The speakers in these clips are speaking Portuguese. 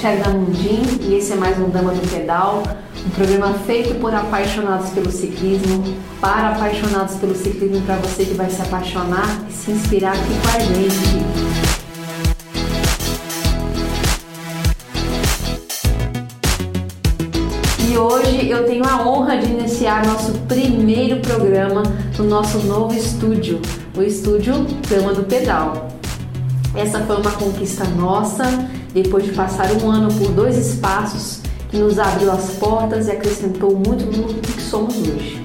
Tcherna Mundim e esse é mais um Dama do Pedal, um programa feito por apaixonados pelo ciclismo, para apaixonados pelo ciclismo, para você que vai se apaixonar e se inspirar aqui com a gente. E hoje eu tenho a honra de iniciar nosso primeiro programa no nosso novo estúdio, o estúdio Dama do Pedal. Essa foi uma conquista nossa, depois de passar um ano por dois espaços que nos abriu as portas e acrescentou muito no que somos hoje.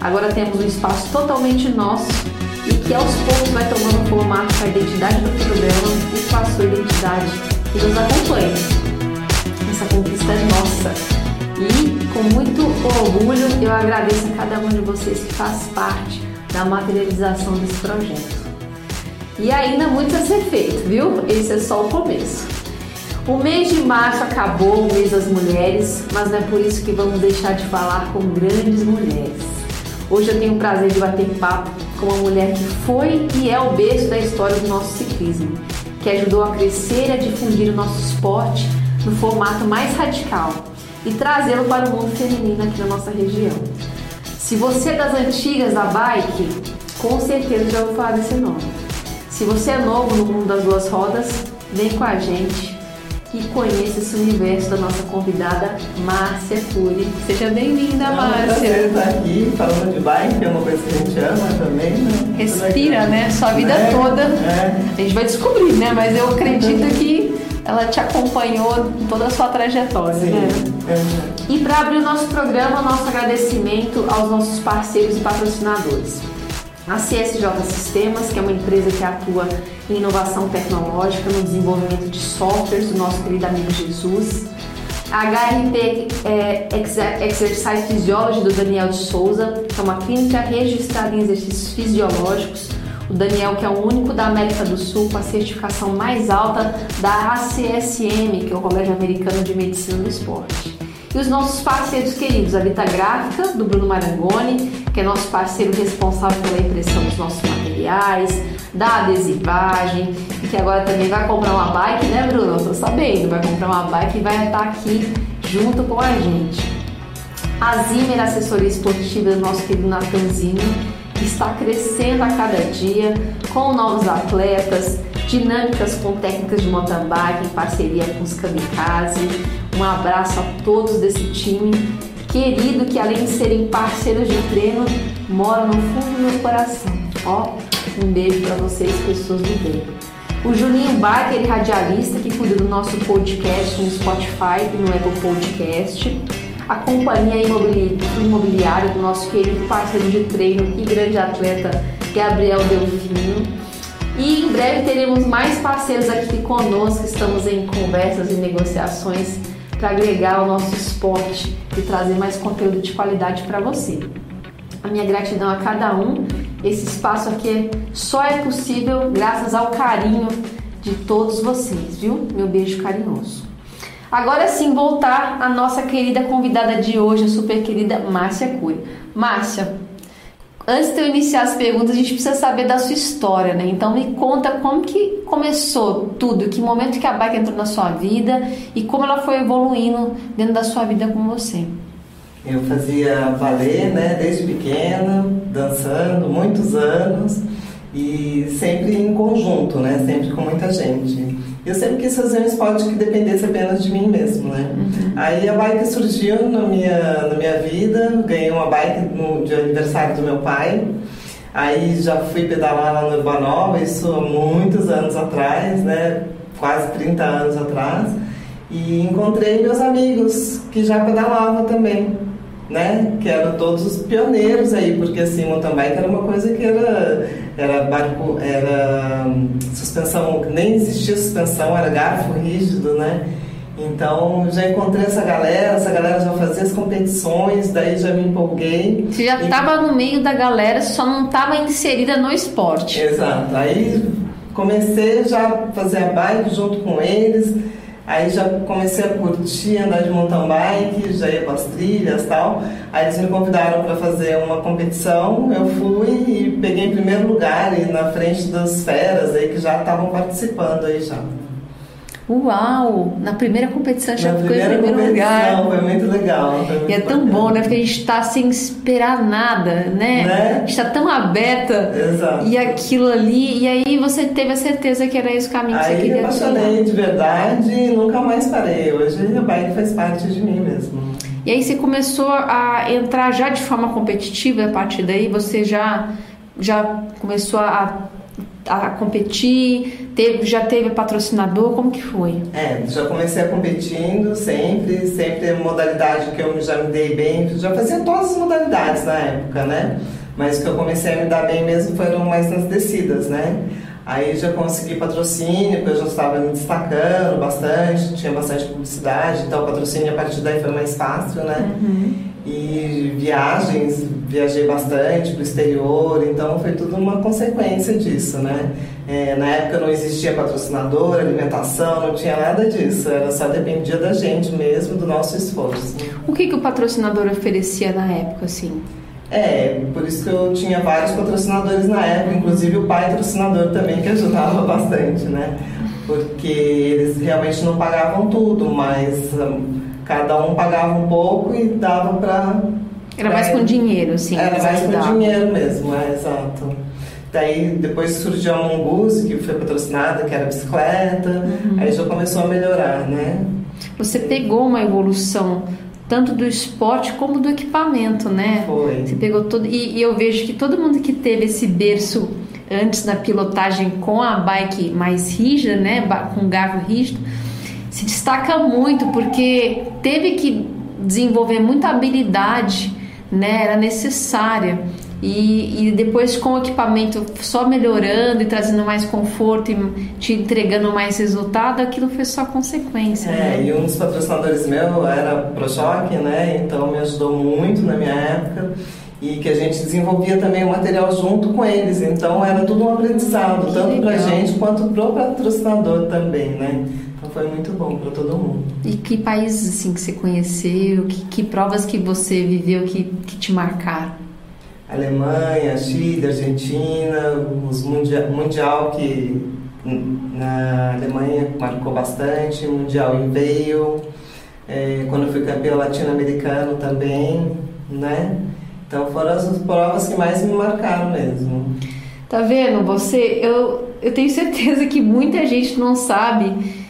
Agora temos um espaço totalmente nosso e que aos poucos vai tomando formato com a identidade do programa e com a sua identidade que nos acompanha. Essa conquista é nossa e com muito orgulho eu agradeço a cada um de vocês que faz parte da materialização desse projeto. E ainda muito a ser feito, viu? Esse é só o começo. O mês de março acabou, o mês das mulheres, mas não é por isso que vamos deixar de falar com grandes mulheres. Hoje eu tenho o prazer de bater papo com uma mulher que foi e é o berço da história do nosso ciclismo, que ajudou a crescer e a difundir o nosso esporte no formato mais radical e trazê-lo para o mundo feminino aqui na nossa região. Se você é das antigas da bike, com certeza já ouviu falar desse nome. Se você é novo no mundo das duas rodas, vem com a gente e conheça esse universo da nossa convidada Márcia Cury. Seja bem-vinda, Márcia. É um estar aqui falando de bike, é uma coisa que a gente ama também, né? Respira, né? Sua vida é, toda. É. A gente vai descobrir, né? Mas eu acredito que ela te acompanhou em toda a sua trajetória, Sim, né? É. E para abrir o nosso programa, nosso agradecimento aos nossos parceiros e patrocinadores a CSJ Sistemas, que é uma empresa que atua em inovação tecnológica, no desenvolvimento de softwares do nosso querido amigo Jesus. A HRP é, Exercise Physiology do Daniel de Souza, que é uma clínica registrada em exercícios fisiológicos. O Daniel, que é o único da América do Sul com a certificação mais alta da ACSM, que é o Colégio Americano de Medicina do Esporte. E os nossos parceiros queridos, a Vita Gráfica, do Bruno Marangoni, que é nosso parceiro responsável pela impressão dos nossos materiais, da adesivagem, e que agora também vai comprar uma bike, né, Bruno? Eu tô sabendo, vai comprar uma bike e vai estar aqui junto com a gente. A Zimmer Assessoria Esportiva do nosso querido Natanzinho, que está crescendo a cada dia com novos atletas, dinâmicas com técnicas de mountain bike em parceria com os kamikaze um abraço a todos desse time querido que além de serem parceiros de treino, moram no fundo do meu coração. Ó, um beijo para vocês, pessoas do bem. O Juninho Barker, radialista que cuida do nosso podcast no Spotify e no Apple Podcast. A companhia imobiliária do nosso querido parceiro de treino e grande atleta Gabriel Delfino. E em breve teremos mais parceiros aqui conosco, estamos em conversas e negociações para agregar ao nosso esporte e trazer mais conteúdo de qualidade para você. A minha gratidão a cada um. Esse espaço aqui só é possível graças ao carinho de todos vocês, viu? Meu beijo carinhoso. Agora sim, voltar à nossa querida convidada de hoje, a super querida Márcia Cury. Márcia, Antes de eu iniciar as perguntas, a gente precisa saber da sua história, né? Então me conta como que começou tudo, que momento que a bike entrou na sua vida e como ela foi evoluindo dentro da sua vida com você. Eu fazia balé, né, desde pequena, dançando muitos anos e sempre em conjunto, né, sempre com muita gente. Eu sempre quis fazer um esporte que dependesse apenas de mim mesmo, né? Uhum. Aí a bike surgiu na minha, na minha vida, ganhei uma bike no de aniversário do meu pai. Aí já fui pedalar lá no Urbanova, isso há muitos anos atrás, né? Quase 30 anos atrás. E encontrei meus amigos que já pedalavam também né? Que eram todos os pioneiros aí, porque assim, mountain bike era uma coisa que era, era barco, era hum, suspensão, nem existia suspensão, era garfo rígido, né? Então já encontrei essa galera, essa galera já fazia as competições, daí já me empolguei. Você já estava e... no meio da galera, só não estava inserida no esporte. Exato. Aí comecei já a fazer a bike junto com eles. Aí já comecei a curtir andar de mountain bike, já ia para as trilhas e tal. Aí eles me convidaram para fazer uma competição, eu fui e peguei em primeiro lugar e na frente das feras aí que já estavam participando aí já. Uau! Na primeira competição já Na ficou em primeiro lugar. Foi muito legal. foi muito E é tão bacana. bom, né? Porque a gente tá sem esperar nada, né? Né? A gente tá tão aberta. Exato. E aquilo ali, e aí você teve a certeza que era esse o caminho que você Aí me queria apaixonei de verdade e nunca mais parei. Hoje a bike faz parte de mim mesmo. E aí você começou a entrar já de forma competitiva a partir daí? Você já, já começou a, a competir? Teve, já teve patrocinador? Como que foi? É, já comecei a competindo sempre, sempre modalidade que eu já me dei bem, já fazia todas as modalidades na época, né? Mas que eu comecei a me dar bem mesmo foram mais nas descidas, né? Aí já consegui patrocínio, porque eu já estava me destacando bastante, tinha bastante publicidade, então o patrocínio a partir daí foi mais fácil, né? E viagens, viajei bastante para o exterior, então foi tudo uma consequência disso, né? É, na época não existia patrocinador, alimentação, não tinha nada disso, era só dependia da gente mesmo, do nosso esforço. O que, que o patrocinador oferecia na época, assim? É, por isso que eu tinha vários patrocinadores na época, inclusive o pai patrocinador também, que ajudava bastante, né? Porque eles realmente não pagavam tudo, mas hum, cada um pagava um pouco e dava para. Era mais com dinheiro, assim. Era mais com ajudavam. dinheiro mesmo, é, exato. Daí depois surgiu a Mongoose, que foi patrocinada, que era bicicleta, Uhum. aí já começou a melhorar, né? Você pegou uma evolução tanto do esporte como do equipamento, né? Foi. Você pegou todo. E, e eu vejo que todo mundo que teve esse berço antes na pilotagem com a bike mais rígida, né? Com garro rígido, se destaca muito porque teve que desenvolver muita habilidade, né? Era necessária. E, e depois com o equipamento só melhorando e trazendo mais conforto e te entregando mais resultado, aquilo foi só consequência. É, né? e um dos patrocinadores meu era ProJoc, né? Então me ajudou muito na minha época e que a gente desenvolvia também o material junto com eles. Então era tudo um aprendizado, Que tanto pra legal. gente quanto pro patrocinador também, né? Foi muito bom para todo mundo. E que países assim que você conheceu, que, que provas que você viveu que, que te marcaram? Alemanha, Chile, Argentina, os mundial, mundial que na Alemanha marcou bastante, mundial em Vail, é, quando eu fui campeão latino-americano também, né? Então foram as provas que mais me marcaram mesmo. Tá vendo? Você, eu, eu tenho certeza que muita gente não sabe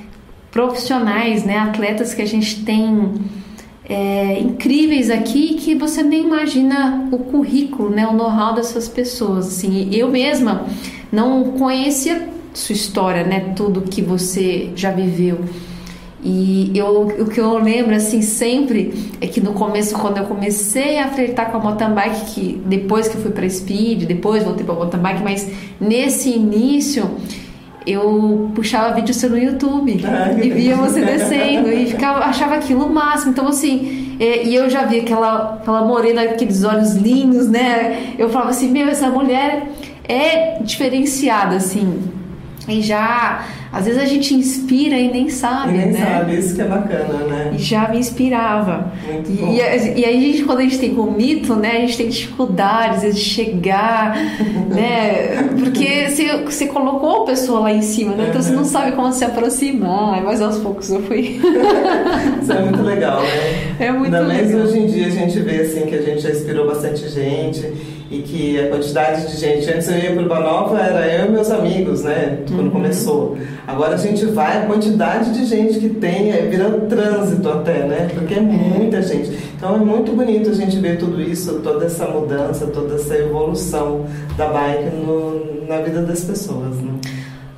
profissionais, né, atletas que a gente tem é, incríveis aqui que você nem imagina o currículo, né, o know-how dessas pessoas. Assim, eu mesma não conhecia sua história, né, tudo que você já viveu. E eu, o que eu lembro assim sempre é que no começo, quando eu comecei a flertar com a mountain bike, que depois que eu fui para speed, depois voltei para mountain bike, mas nesse início eu puxava vídeo seu no YouTube Ah, e via você descendo e ficava, achava aquilo o máximo. Então, assim, é, e eu já vi aquela, aquela morena, aqueles olhos lindos, né? Eu falava assim: meu, essa mulher é diferenciada, assim. E já, às vezes a gente inspira e nem sabe, E nem né? sabe, isso que é bacana, né? E já me inspirava. Muito E, bom. e, e aí, a gente, quando a gente tem com mito, né, a gente tem dificuldades de chegar, né? Porque você, você colocou a pessoa lá em cima, né? Então você não sabe como se aproximar. Mas aos poucos eu fui. Isso é muito legal, né? É muito Ainda mais legal. hoje em dia a gente vê assim que a gente já inspirou bastante gente e que a quantidade de gente. Antes eu ia para Urbanova, era eu e meus amigos, né? Uhum. Quando começou. Agora a gente vai, a quantidade de gente que tem, é, vira trânsito até, né? Porque é muita gente. Então é muito bonito a gente ver tudo isso, toda essa mudança, toda essa evolução da bike no- na vida das pessoas, né?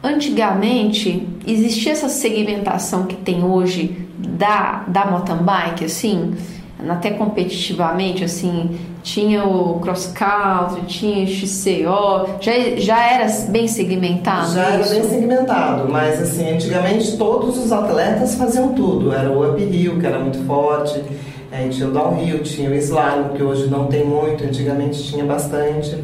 Antigamente, existia essa segmentação que tem hoje da, da mountain bike, assim, até competitivamente, assim, tinha o cross country, tinha o XCO, já, já era bem segmentado Já era isso? bem segmentado, mas assim, antigamente todos os atletas faziam tudo. Era o uphill, que era muito forte, aí tinha o downhill, tinha o slalom, que hoje não tem muito, antigamente tinha bastante.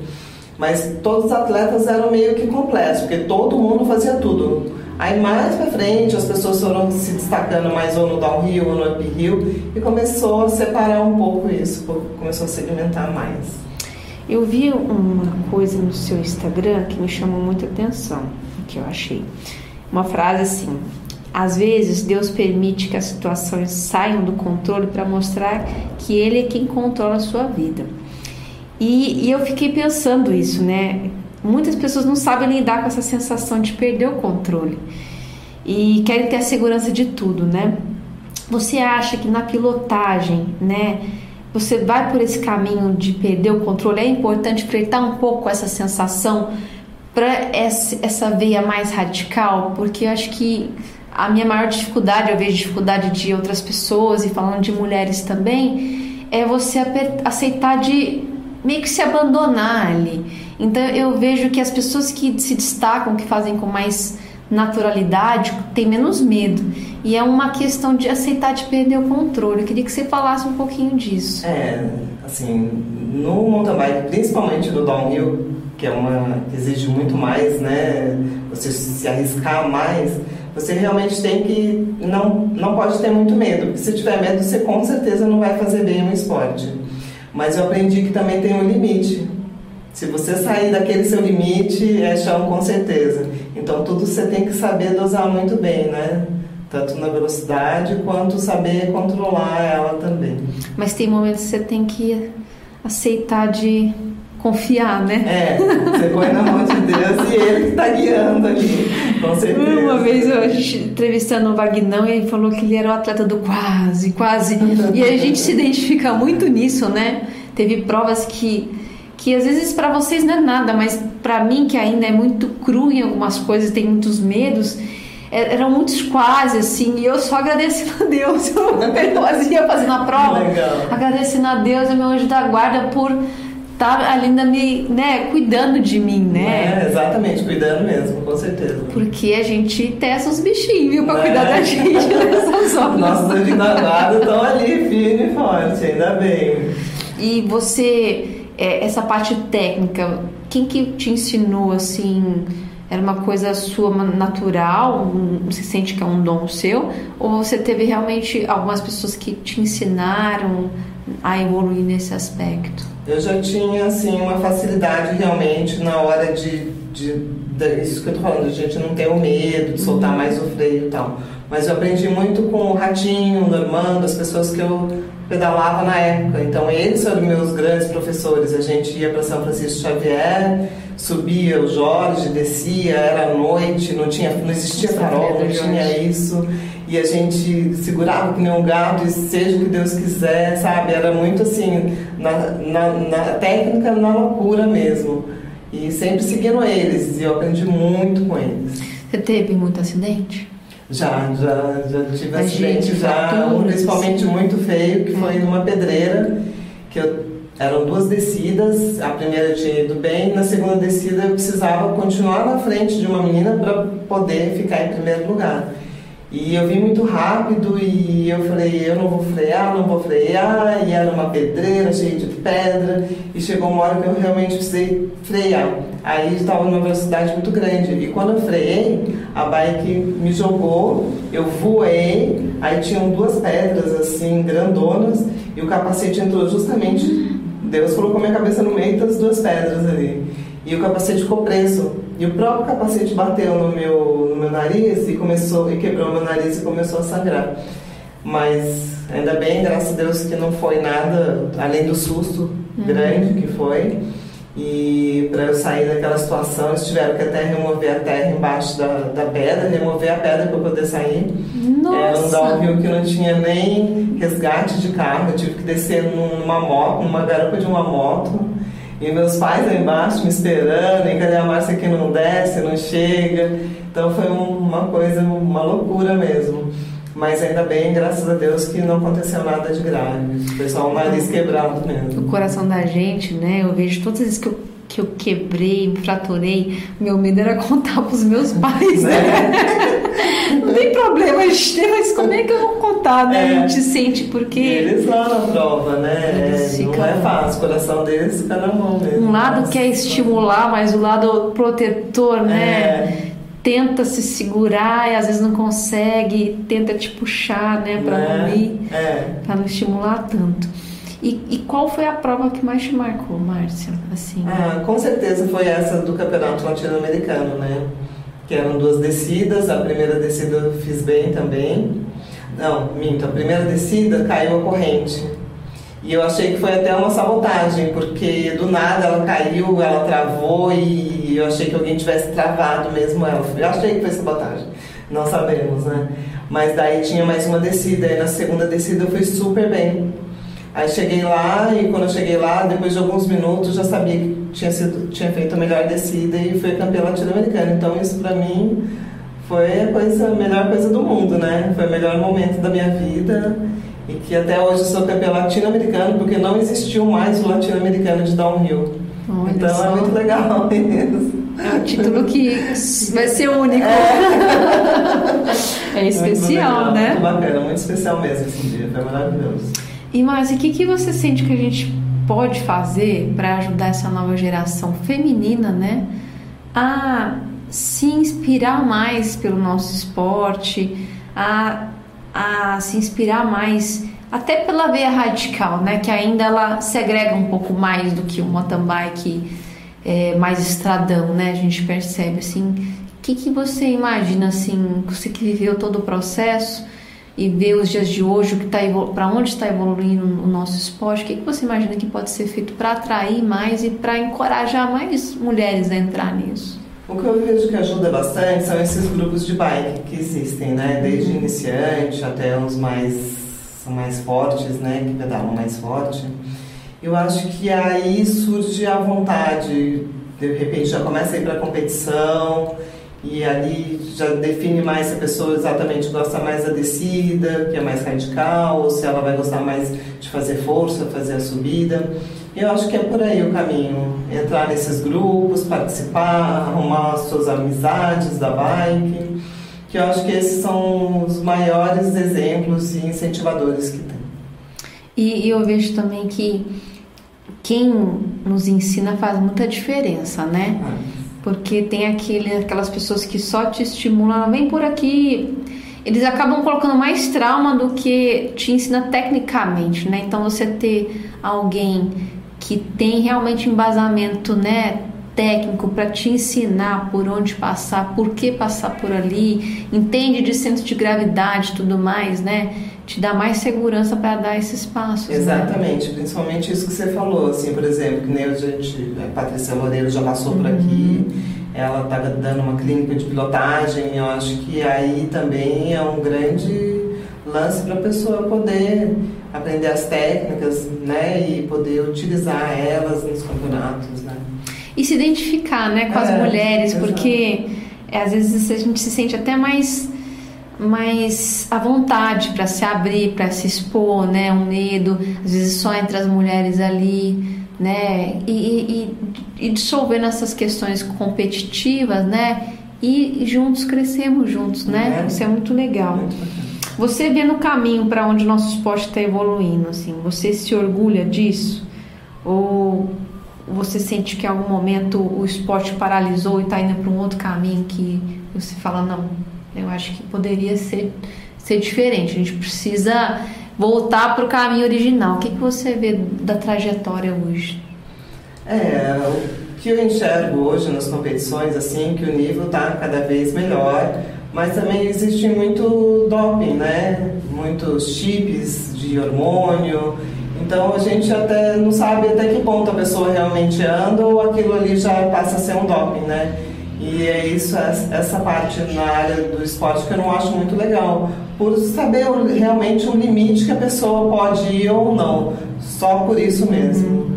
Mas todos os atletas eram meio que completos, porque todo mundo fazia tudo. Aí mais pra frente as pessoas foram se destacando mais ou no downhill ou no uphill e começou a separar um pouco isso, começou a segmentar mais. Eu vi uma coisa no seu Instagram que me chamou muita atenção, que eu achei. Uma frase assim: às vezes Deus permite que as situações saiam do controle para mostrar que Ele é quem controla a sua vida. E, e, eu fiquei pensando isso, né? Muitas pessoas não sabem lidar com essa sensação de perder o controle e querem ter a segurança de tudo, né? Você acha que na pilotagem, né? Você vai por esse caminho de perder o controle? É importante freitar um pouco essa sensação para essa veia mais radical, porque eu acho que a minha maior dificuldade, eu vejo dificuldade de outras pessoas e falando de mulheres também, é você aceitar de meio que se abandonar ali. Então eu vejo que as pessoas que se destacam, que fazem com mais naturalidade, têm menos medo. E é uma questão de aceitar de perder o controle. Eu queria que você falasse um pouquinho disso. É, assim, no mountain bike, principalmente no downhill, que é uma que exige muito mais, né? Você se arriscar mais, você realmente tem que não não pode ter muito medo, porque se tiver medo, você com certeza não vai fazer bem o esporte. Mas eu aprendi que também tem um limite. Se você sair daquele seu limite, é chão com certeza. Então tudo você tem que saber dosar muito bem, né? Tanto na velocidade quanto saber controlar ela também. Mas tem momentos que você tem que aceitar de confiar, né? É, você põe na mão de Deus e ele que está guiando ali, com certeza. Uma vez eu entrevistando o Vagnão, ele falou que ele era o atleta do quase, quase. E a gente se identifica muito nisso, né? Teve provas que que às vezes para vocês não é nada, mas para mim que ainda é muito cru em algumas coisas, tem muitos medos, é, eram muitos quase assim, e eu só agradecendo a Deus, eu fazia fazendo a prova, Legal. agradecendo a Deus e meu anjo da guarda por tá ali ainda me, né, cuidando de mim, né? É, exatamente, cuidando mesmo, com certeza. Porque a gente testa os bichinhos, viu, pra é. cuidar da gente nessas horas. Nossos adinados estão ali, firme e forte, ainda bem. E você, é, essa parte técnica, quem que te ensinou, assim, era uma coisa sua natural, você sente que é um dom seu, ou você teve realmente algumas pessoas que te ensinaram a evoluir nesse aspecto? Eu já tinha assim uma facilidade realmente na hora de, de, de isso que eu tô falando, a gente não ter o medo de soltar uhum. mais o freio e tal. Mas eu aprendi muito com o Ratinho, o Normando, as pessoas que eu pedalava na época. Então eles foram meus grandes professores. A gente ia para São Francisco Xavier, subia o Jorge, descia, era noite, não tinha, não existia farol, não tinha isso e a gente segurava que nem um gato e seja o que Deus quiser, sabe? Era muito assim, na, na, na técnica, na loucura mesmo. E sempre seguindo eles, e eu aprendi muito com eles. Você teve muito acidente? Já, já, já tive acidente, já, um principalmente muito feio, que foi numa pedreira, que eu, eram duas descidas, a primeira eu tinha ido bem, na segunda descida eu precisava continuar na frente de uma menina para poder ficar em primeiro lugar. E eu vim muito rápido e eu falei, eu não vou frear, não vou frear, e era uma pedreira cheia de pedra, e chegou uma hora que eu realmente precisei frear. Aí estava numa velocidade muito grande, e quando eu freiei, a bike me jogou, eu voei, aí tinham duas pedras assim, grandonas, e o capacete entrou justamente, Deus colocou minha cabeça no meio das duas pedras ali. E o capacete ficou preso. E o próprio capacete bateu no meu, no meu nariz e começou e quebrou meu nariz e começou a sangrar. Mas ainda bem, graças a Deus, que não foi nada além do susto uhum. grande que foi. E para eu sair daquela situação, eles tiveram que até remover a terra embaixo da, da pedra, remover a pedra para poder sair. Nossa. Era um downhill que não tinha nem resgate de carro, eu tive que descer numa moto, numa garupa de uma moto e meus pais lá embaixo me esperando, e cadê a Márcia que não desce, não chega. Então foi uma coisa, uma loucura mesmo. Mas ainda bem, graças a Deus, que não aconteceu nada de grave. Foi só um nariz quebrado mesmo. O coração da gente, né? Eu vejo todas as vezes que eu que eu quebrei, me fraturei, meu medo era contar para os meus pais, né? Não tem problema, mas como é que eu vou contar, né? É. A gente sente porque. Eles lá na prova, né? Ficam... Não é fácil, o coração deles fica na mão mesmo. Um lado Nossa. quer estimular, mas o lado protetor, né? É. Tenta se segurar e às vezes não consegue, tenta te puxar, né, para é. não ir, é. para não estimular tanto. E, e, qual foi a prova que mais te marcou, Márcia? Assim, ah, com certeza foi essa do Campeonato Latino-Americano, né? que eram duas descidas. A primeira descida eu fiz bem também. Não, minto, a primeira descida caiu a corrente. E eu achei que foi até uma sabotagem, porque do nada ela caiu, ela travou e eu achei que alguém tivesse travado mesmo ela. Eu achei que foi sabotagem. Não sabemos, né? Mas daí tinha mais uma descida, e na segunda descida eu fui super bem. Aí cheguei lá e quando eu cheguei lá, depois de alguns minutos, já sabia que tinha, sido, tinha feito a melhor descida e fui campeã latino-americana. Então isso pra mim foi a, coisa, a melhor coisa do mundo, né? Foi o melhor momento da minha vida e que até hoje sou campeã latino-americano porque não existiu mais o latino-americano de downhill. Olha então é só. é muito legal isso. É um título que vai ser único. É, é especial, muito né? Muito bacana, muito especial mesmo esse dia, foi maravilhoso. E Márcia, o que, que você sente que a gente pode fazer para ajudar essa nova geração feminina, né, a se inspirar mais pelo nosso esporte, a, a se inspirar mais até pela veia radical, né, que ainda ela segrega um pouco mais do que o mountain bike é, mais estradão, né? A gente percebe assim. O que, que você imagina assim, você que viveu todo o processo e vê os dias de hoje, que tá para onde está evoluindo o nosso esporte, o que, que você imagina que pode ser feito para atrair mais e para encorajar mais mulheres a entrar nisso? O que eu vejo que ajuda bastante são esses grupos de bike que existem, né? Desde uhum. iniciante até os mais são mais fortes, né? Que pedalam mais forte eu acho que aí surge a vontade, de repente já começa a ir para a competição e ali já define mais se a pessoa exatamente gosta mais da descida, que é mais radical, ou se ela vai gostar mais de fazer força, fazer a subida. Eu acho que é por aí o caminho, entrar nesses grupos, participar, arrumar suas amizades da bike, que eu acho que esses são os maiores exemplos e incentivadores que tem. E, e eu vejo também que quem nos ensina faz muita diferença, né? Porque tem aquele, aquelas pessoas que só te estimulam, vem por aqui. Eles acabam colocando mais trauma do que te ensina tecnicamente, né? Então você ter alguém que tem realmente embasamento, né, técnico para te ensinar por onde passar, por que passar por ali, entende de centro de gravidade, tudo mais, né? te dá mais segurança para dar esses passos. Né? Exatamente, né? principalmente isso que você falou, assim, por exemplo, que nem a gente, a Patrícia Loureiro já passou uhum. por aqui, ela está dando uma clínica de pilotagem, eu acho que aí também é um grande lance para a pessoa poder aprender as técnicas, né, e poder utilizar elas nos campeonatos, né. E se identificar, né, com é, as mulheres, exatamente. porque é, às vezes a gente se sente até mais mais à vontade para se abrir, para se expor, né? Um medo, às vezes só entre as mulheres ali, né? E, e, e dissolvendo essas questões competitivas, né? E juntos crescemos juntos, né? É. Isso é muito legal. Você vê no caminho para onde o nosso esporte está evoluindo, assim, você se orgulha disso? Ou você sente que em algum momento o esporte paralisou e está indo para um outro caminho que você fala, não, eu acho que poderia ser, ser diferente. A gente precisa voltar para o caminho original. O que, que você vê da trajetória hoje? É, o que eu enxergo hoje nas competições, assim, que o nível está cada vez melhor, mas também existe muito doping, né? Muitos chips de hormônio. Então a gente até não sabe até que ponto a pessoa realmente anda ou aquilo ali já passa a ser um doping, né? E é isso, essa parte na área do esporte que eu não acho muito legal, por saber realmente o limite que a pessoa pode ir ou não, só por isso mesmo. Uhum.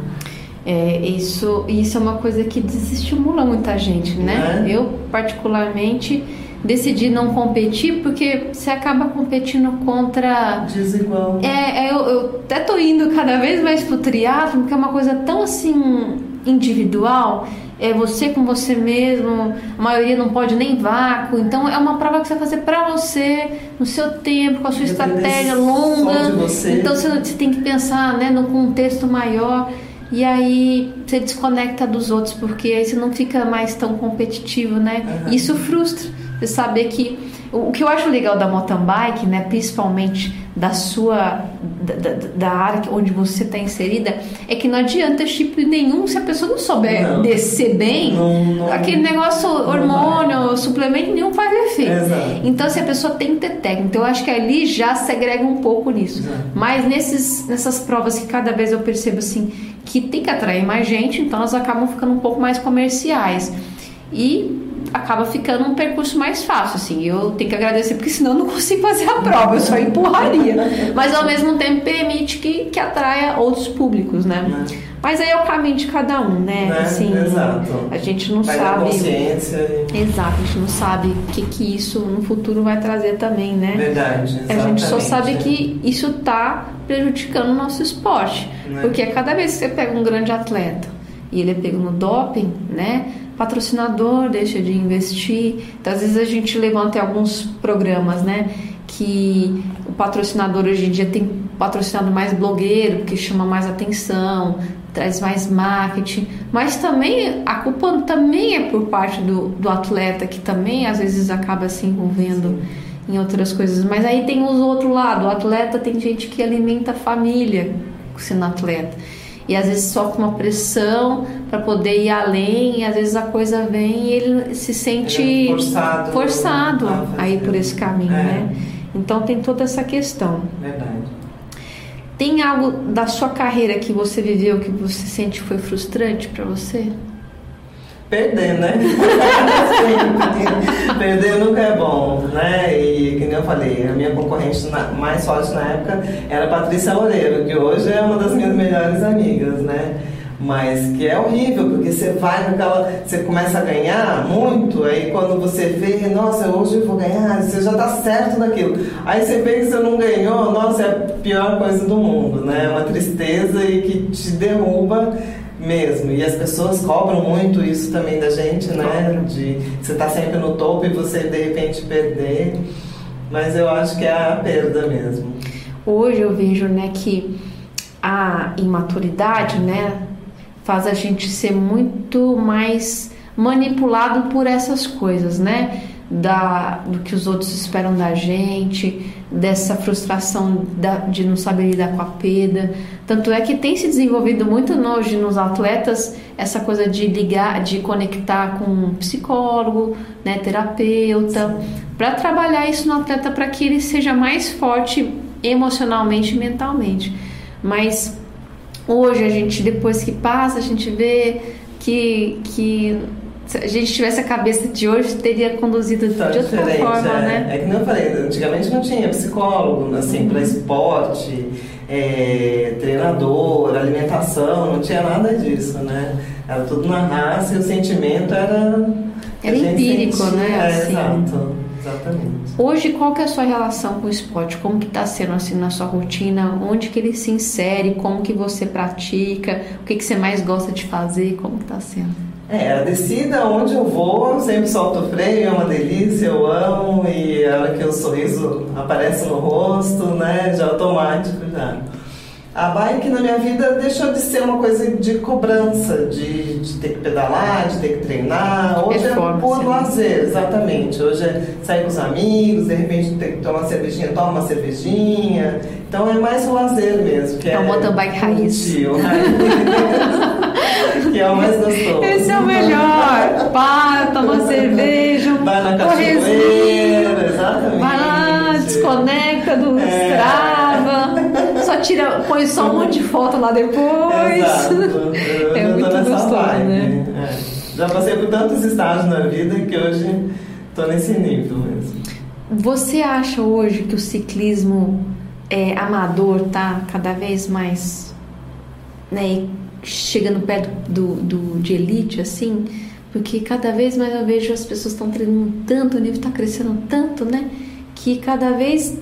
É, isso, isso é uma coisa que desestimula muita gente, né? É? Eu, particularmente, decidi não competir porque você acaba competindo contra. Desigual. É, é eu, eu até tô indo cada vez mais pro triatlo, porque é uma coisa tão assim individual é você com você mesmo, a maioria não pode nem vácuo, então é uma prova que você vai fazer para você, no seu tempo, com a sua estratégia longa. Então você, você, tem que pensar né, no contexto maior e aí você desconecta dos outros, porque aí você não fica mais tão competitivo, né? Uhum. Isso frustra. Você saber que. O que eu acho legal da mountain bike, né, principalmente da sua da, da, da área onde você está inserida é que não adianta chip nenhum se a pessoa não souber não. descer bem não, não, aquele negócio hormônio suplemento nenhum faz efeito Exato. então se a pessoa tem que ter técnica então eu acho que ali já segrega um pouco nisso Exato. mas nesses nessas provas que cada vez eu percebo assim que tem que atrair mais gente então elas acabam ficando um pouco mais comerciais e acaba ficando um percurso mais fácil, assim. Eu tenho que agradecer porque senão eu não consigo fazer a prova, eu só empurraria. Mas ao mesmo tempo permite que, que atraia outros públicos, né? É. Mas aí é o caminho de cada um, né? É, assim, exato. A gente não vai sabe. consciência. Exato, a gente não sabe o que, que isso no futuro vai trazer também, né? Verdade. Exatamente. A gente só sabe que isso está prejudicando o nosso esporte. É. Porque cada vez que você pega um grande atleta e ele é pego no doping, né? Patrocinador deixa de investir. Então, às vezes a gente levanta alguns programas, né? Que o patrocinador hoje em dia tem patrocinado mais blogueiro, porque chama mais atenção, traz mais marketing. Mas também a culpa também é por parte do, do atleta, que também às vezes acaba se envolvendo. Sim. Em outras coisas, mas aí tem os outro lado. O atleta tem gente que alimenta a família sendo atleta e às vezes sofre uma pressão para poder ir além e às vezes a coisa vem e ele se sente ele é forçado, forçado a ir por esse caminho, é. né? Então tem toda essa questão. Verdade. Tem algo da sua carreira que você viveu que você sente foi frustrante para você? Perder, né? Perder nunca é bom, né? E que nem eu falei, a minha concorrente mais forte na época era a Patrícia Loureiro, que hoje é uma das minhas melhores amigas, né? Mas que é horrível, porque você vai naquela. Você começa a ganhar muito, aí quando você vê, nossa, hoje eu vou ganhar, você já tá certo daquilo. Aí você vê que você não ganhou, nossa, é a pior coisa do mundo, né? É uma tristeza e que te derruba mesmo. E as pessoas cobram muito isso também da gente, né? De você estar tá sempre no topo e você de repente perder. Mas eu acho que é a perda mesmo. Hoje eu vejo, né, que a imaturidade, né, faz a gente ser muito mais manipulado por essas coisas, né? Da, do que os outros esperam da gente, dessa frustração da, de não saber lidar com a perda. Tanto é que tem se desenvolvido muito hoje nos atletas essa coisa de ligar, de conectar com um psicólogo, né, terapeuta, para trabalhar isso no atleta para que ele seja mais forte emocionalmente e mentalmente. Mas hoje a gente, depois que passa, a gente vê que, que se a gente tivesse a cabeça de hoje, teria conduzido tá de outra forma, é. né? É que não eu falei, antigamente não tinha psicólogo, assim, uhum. para esporte, é, treinador, alimentação, não tinha nada disso, né? Era tudo na raça e o sentimento era... Era empírico, sentia, né? É, assim. Exato, exatamente. Hoje, qual que é a sua relação com o esporte? Como que está sendo assim na sua rotina? Onde que ele se insere? Como que você pratica? O que, que você mais gosta de fazer? Como que está sendo? É, a descida onde eu vou, sempre solto o freio, é uma delícia, eu amo, e a hora que o sorriso aparece no rosto, né, já automático já. A bike na minha vida deixou de ser uma coisa de cobrança, de, de ter que pedalar, de ter que treinar. Hoje é, é por lazer, exatamente. Hoje é sair com os amigos, de repente ter que tomar uma cervejinha, toma uma cervejinha. Então é mais o lazer mesmo. Que é, é o mountain bike raiz. Tio, raiz. que é o mais gostoso. Esse é o melhor. Pá, toma cerveja, vai na cachoeira, exatamente. Vai lá, desconecta do é. Strava, só tira, põe só um monte de foto lá depois. Exato. Eu é muito gostoso, vibe, né? É. Já passei por tantos estágios na vida que hoje estou nesse nível mesmo. Você acha hoje que o ciclismo é, amador tá cada vez mais né, chegando perto do, do, de elite, assim, porque cada vez mais eu vejo as pessoas estão treinando tanto, o nível está crescendo tanto, né? Que cada vez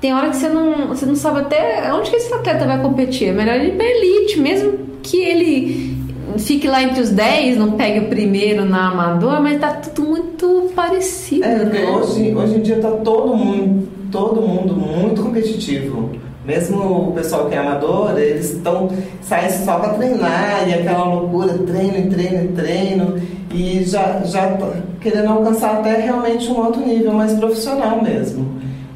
tem hora que você não, você não sabe até onde que esse atleta vai competir. É melhor ele ir para elite, mesmo que ele fique lá entre os 10, não pegue o primeiro na amador, mas tá tudo muito parecido. É, né? hoje, hoje em dia tá todo mundo, todo mundo muito competitivo. Mesmo o pessoal que é amador, eles estão saem só para treinar e aquela loucura, treino, treino, treino e já já querendo alcançar até realmente um outro nível mais profissional mesmo.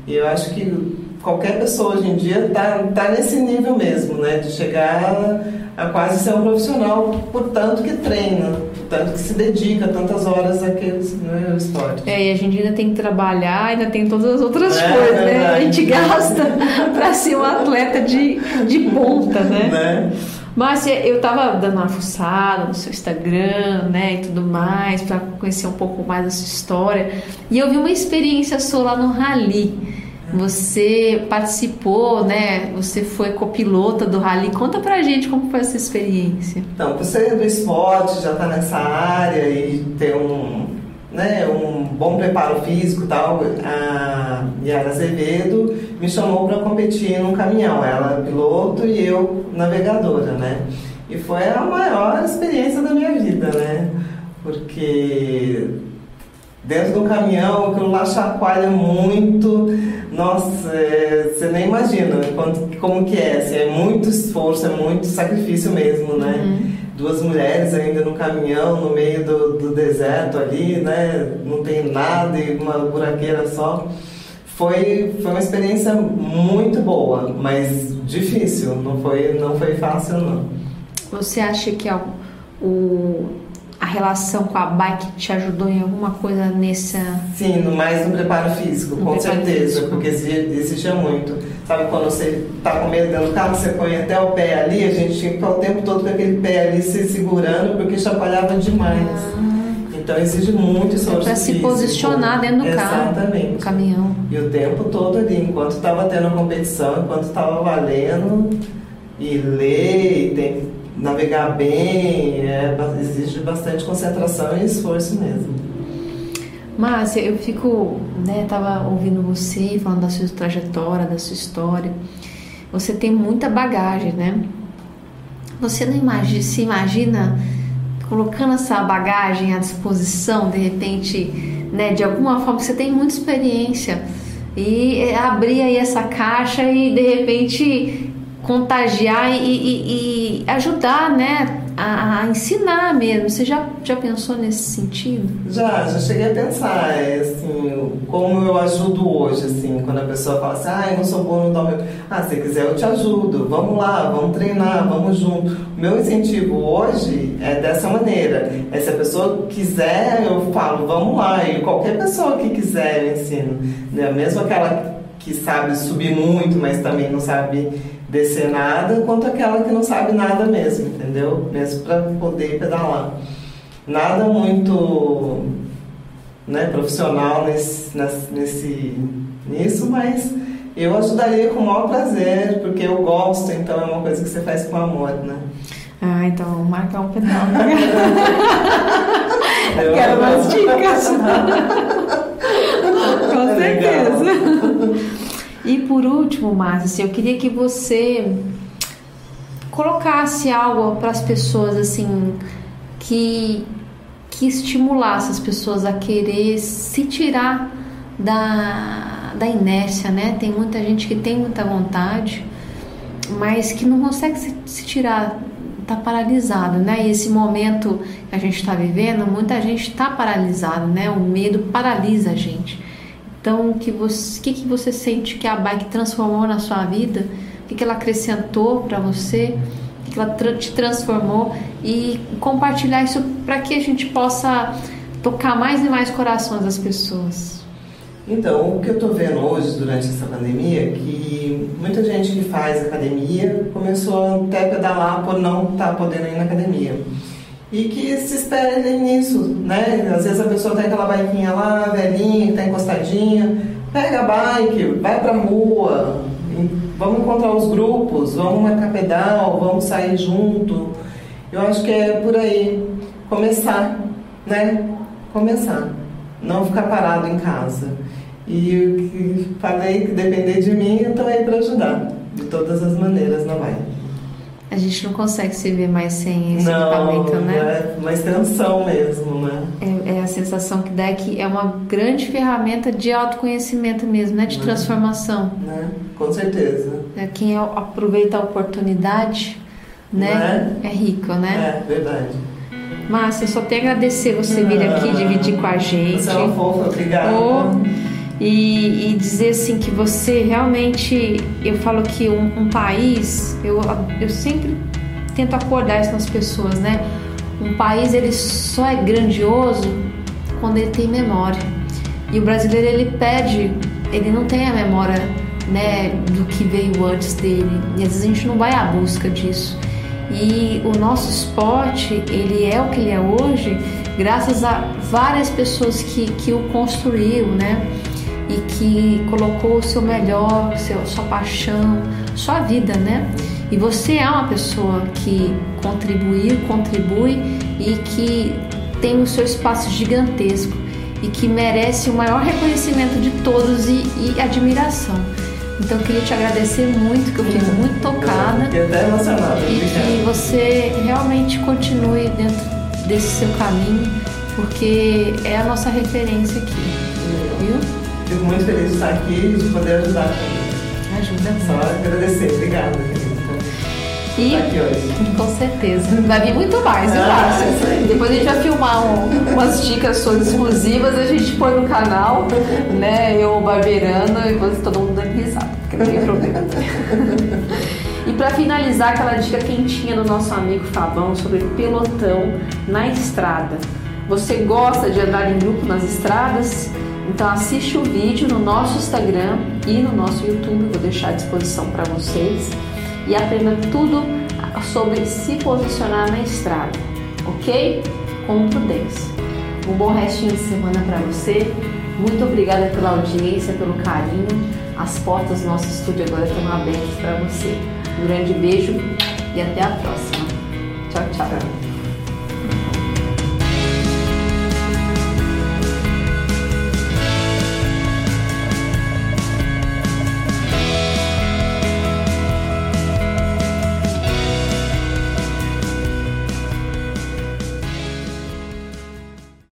E eu acho que qualquer pessoa hoje em dia está tá nesse nível mesmo, né? De chegar a quase ser um profissional, por tanto que treina, tanto que se dedica tantas horas àquele né, esporte. É, e a gente ainda tem que trabalhar, ainda tem todas as outras é, coisas, é né? A gente gasta para ser um atleta de, de ponta, né? né? Márcia, eu tava dando uma fuçada no seu Instagram, né, e tudo mais, para conhecer um pouco mais da sua história. E eu vi uma experiência sua lá no Rally. Você participou, né? Você foi copilota do rally. Conta pra gente como foi essa experiência. Então, você é do esporte, já tá nessa área e tem um, né, um bom preparo físico e tal, a Yara Azevedo me chamou para competir num caminhão. Ela é piloto e eu navegadora, né? E foi a maior experiência da minha vida, né? Porque dentro do caminhão, aquilo lá chacoalha muito. Nossa, é, você nem imagina quanto, como que é. Assim, é muito esforço, é muito sacrifício mesmo, né? Uhum. Duas mulheres ainda no caminhão, no meio do, do deserto ali, né? Não tem nada e uma buraqueira só. Foi, foi uma experiência muito boa, mas difícil. Não foi, não foi fácil, não. Você acha que é o a relação com a bike te ajudou em alguma coisa nessa. Sim, mais no preparo físico, no com preparo certeza, físico. porque exigia muito. Sabe quando você está com medo dentro do carro, você põe até o pé ali, a gente tinha que ficar o tempo todo com aquele pé ali se segurando, porque chacoalhava demais. Ah. Então exige muito esforço. É para se posicionar dentro do carro. Exatamente. No caminhão. E o tempo todo ali, enquanto estava tendo a competição, enquanto estava valendo, e ler, e tem navegar bem, é, exige bastante concentração e esforço mesmo. Márcia, eu fico, né, tava ouvindo você falando da sua trajetória, da sua história. Você tem muita bagagem, né? Você não imagina, se imagina colocando essa bagagem à disposição, de repente, né, de alguma forma você tem muita experiência e abrir aí essa caixa e de repente contagiar e, e, e ajudar, né? A, a, ensinar mesmo. Você já, já pensou nesse sentido? Já, já cheguei a pensar, é, assim, como eu ajudo hoje, assim, quando a pessoa fala assim, ah, eu não sou bom no downhill. Ah, se quiser eu te ajudo, vamos lá, vamos treinar, vamos junto. O meu incentivo hoje é dessa maneira. É se a pessoa quiser, eu falo, vamos lá. E qualquer pessoa que quiser eu ensino. Né? Mesmo aquela que sabe subir muito, mas também não sabe descer nada, quanto aquela que não sabe nada mesmo, entendeu? Mesmo para poder pedalar. Nada muito né, profissional nesse, nesse, nisso, mas eu ajudaria com o maior prazer, porque eu gosto, então é uma coisa que você faz com amor, né? Ah, então marcar um pedal. eu quero mais dicas. com certeza. E por último, Márcia, assim, eu queria que você colocasse algo para as pessoas assim que que estimulasse as pessoas a querer se tirar da, da inércia, né? Tem muita gente que tem muita vontade, mas que não consegue se, se tirar, tá paralisado, né? E esse momento que a gente está vivendo, muita gente está paralisado, né? O medo paralisa a gente. Então, o que você, que, que você sente que a bike transformou na sua vida? O que, que ela acrescentou para você? O que, que ela te transformou? E compartilhar isso para que a gente possa tocar mais e mais corações das pessoas. Então, o que eu estou vendo hoje durante essa pandemia é que muita gente que faz academia começou até a pedalar por não estar tá podendo ir na academia e que se espelhem nisso, né? Às vezes a pessoa tem aquela biquinha lá, velhinha, que tá encostadinha, pega a bike, vai pra rua, vamos encontrar os grupos, vamos marcar pedal, vamos sair junto. Eu acho que é por aí, começar, né? Começar, não ficar parado em casa. E falei que depender de mim, eu tô aí para ajudar, de todas as maneiras na bike. A gente não consegue se ver mais sem esse não, equipamento, né? É uma extensão mesmo, né? É, é, a sensação que dá é que é uma grande ferramenta de autoconhecimento mesmo, né? De né? transformação. Né? Com certeza. É, quem aproveita a oportunidade, né? né? É rico, né? É, verdade. Márcia, só tenho a agradecer você vir aqui dividir com a gente. Você é uma fofa, obrigada. Oh, e, e, dizer assim que você realmente, eu falo que um, um, país, eu, eu sempre tento acordar isso nas pessoas, né? Um país ele só é grandioso quando ele tem memória. E o brasileiro ele pede, ele não tem a memória, né, do que veio antes dele. E às vezes a gente não vai à busca disso. E o nosso esporte, ele é o que ele é hoje, graças a várias pessoas que, que o construíram, né? E que colocou o seu melhor, seu, sua paixão, sua vida, né? E você é uma pessoa que contribuiu, contribui e que tem o seu espaço gigantesco e que merece o maior reconhecimento de todos e, e admiração. Então eu queria te agradecer muito, que eu fico muito tocada. Fiquei até emocionada. E que você realmente continue dentro desse seu caminho, porque é a nossa referência aqui. Viu? Fico muito feliz de estar aqui e de poder ajudar também. Ajuda muito. Só agradecer. Obrigada, e, com certeza. Vai vir muito mais, eu ah, acho. É Depois a gente vai filmar um, umas dicas suas exclusivas, a gente põe no canal, né? Eu barbeirando e você todo mundo dando risada, porque não tem problema. e para finalizar, aquela dica quentinha do nosso amigo Fabão sobre pelotão na estrada. Você gosta de andar em grupo nas estradas? Então assiste o vídeo no nosso Instagram e no nosso YouTube, vou deixar à disposição para vocês e aprenda tudo sobre se posicionar na estrada, ok? Com prudência. Um bom restinho de semana para você. Muito obrigada pela audiência, pelo carinho. As portas do nosso estúdio agora estão abertas para você. Um grande beijo e até a próxima. Tchau, tchau.